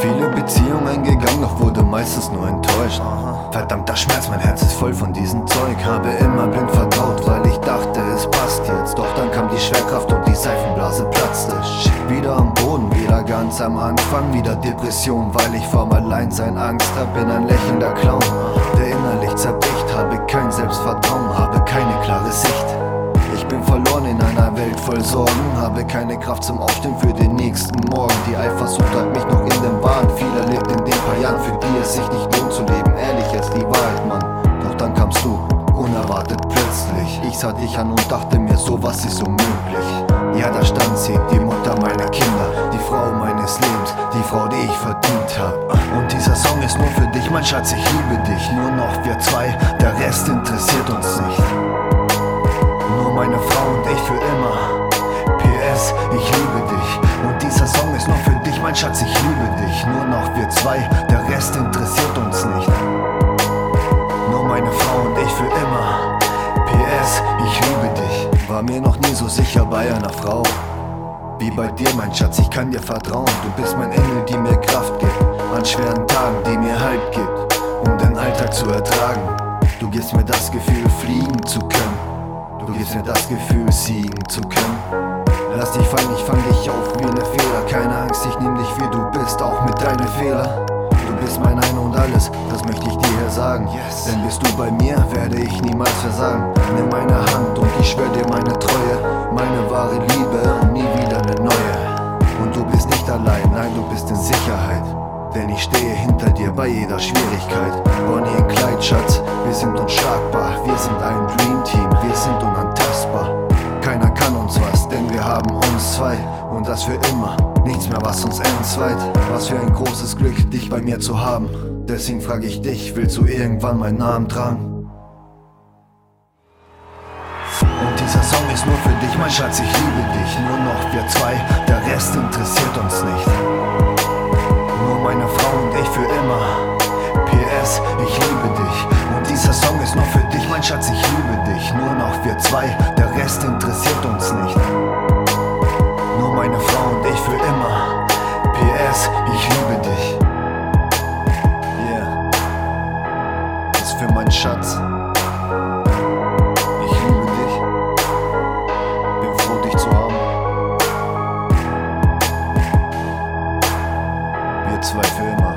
Viele Beziehungen gegangen, doch wurde meistens nur enttäuscht. Verdammter Schmerz, mein Herz ist voll von diesem Zeug. Habe immer blind vertraut, ganz am Anfang. Wieder Depression, weil ich vorm Alleinsein Angst hab. Bin ein lächelnder Clown, der innerlich zerbricht. Habe kein Selbstvertrauen, habe keine klare Sicht. Ich bin verloren in einer Welt voll Sorgen, habe keine Kraft zum Aufstehen für den nächsten Morgen. Die Eifersucht hat mich noch in den Wahn. Viel erlebt in den paar Jahren, für die es sich nicht lohnt zu leben. Ehrlich, jetzt die Wahrheit, Mann. Doch dann kamst du, unerwartet plötzlich. Ich sah dich an und dachte mir, sowas ist unmöglich. Ja, da stand sie, die Mutter meiner Kinder, hab. Und dieser Song ist nur für dich, mein Schatz, ich liebe dich. Nur noch wir zwei, der Rest interessiert uns nicht. Nur meine Frau und ich für immer. PS, ich liebe dich. Und dieser Song ist nur für dich, mein Schatz, ich liebe dich. Nur noch wir zwei, der Rest interessiert uns nicht. Nur meine Frau und ich für immer. PS, ich liebe dich. War mir noch nie so sicher bei einer Frau. Wie bei dir, mein Schatz, ich kann dir vertrauen. Du bist mein Engel, die mir Kraft gibt. An schweren Tagen, die mir Halt gibt, um den Alltag zu ertragen. Du gibst mir das Gefühl, fliegen zu können. Du gibst mir das Gefühl, siegen zu können. Lass dich fallen, ich fang dich auf wie eine Fehler. Keine Angst, ich nehm dich wie du bist, auch mit deinen Fehlern. Du bist mein Ein und Alles, das möchte ich dir hier sagen. Yes. Denn bist du bei mir, werde ich niemals versagen. Nimm meine Hand und ich schwör dir meine Treue, meine wahre Liebe bist in Sicherheit. Denn ich stehe hinter dir bei jeder Schwierigkeit. Bonnie und Clyde, Schatz, wir sind unschlagbar. Wir sind ein Dream Team, wir sind unantastbar. Keiner kann uns was, denn wir haben uns zwei. Und das für immer, nichts mehr, was uns entzweit. Was für ein großes Glück, dich bei mir zu haben. Deswegen frage ich dich, willst du irgendwann meinen Namen tragen? Und dieser Song ist nur für dich, mein Schatz, ich liebe dich. Nur noch wir zwei, der Rest interessiert uns Ich liebe dich. Und dieser Song ist nur für dich, mein Schatz, ich liebe dich. Nur noch wir zwei, der Rest interessiert uns nicht. Nur meine Frau und ich für immer. PS, ich liebe dich. Yeah. Das ist für meinen Schatz. Ich liebe dich. Bin froh, dich zu haben. Wir zwei für immer.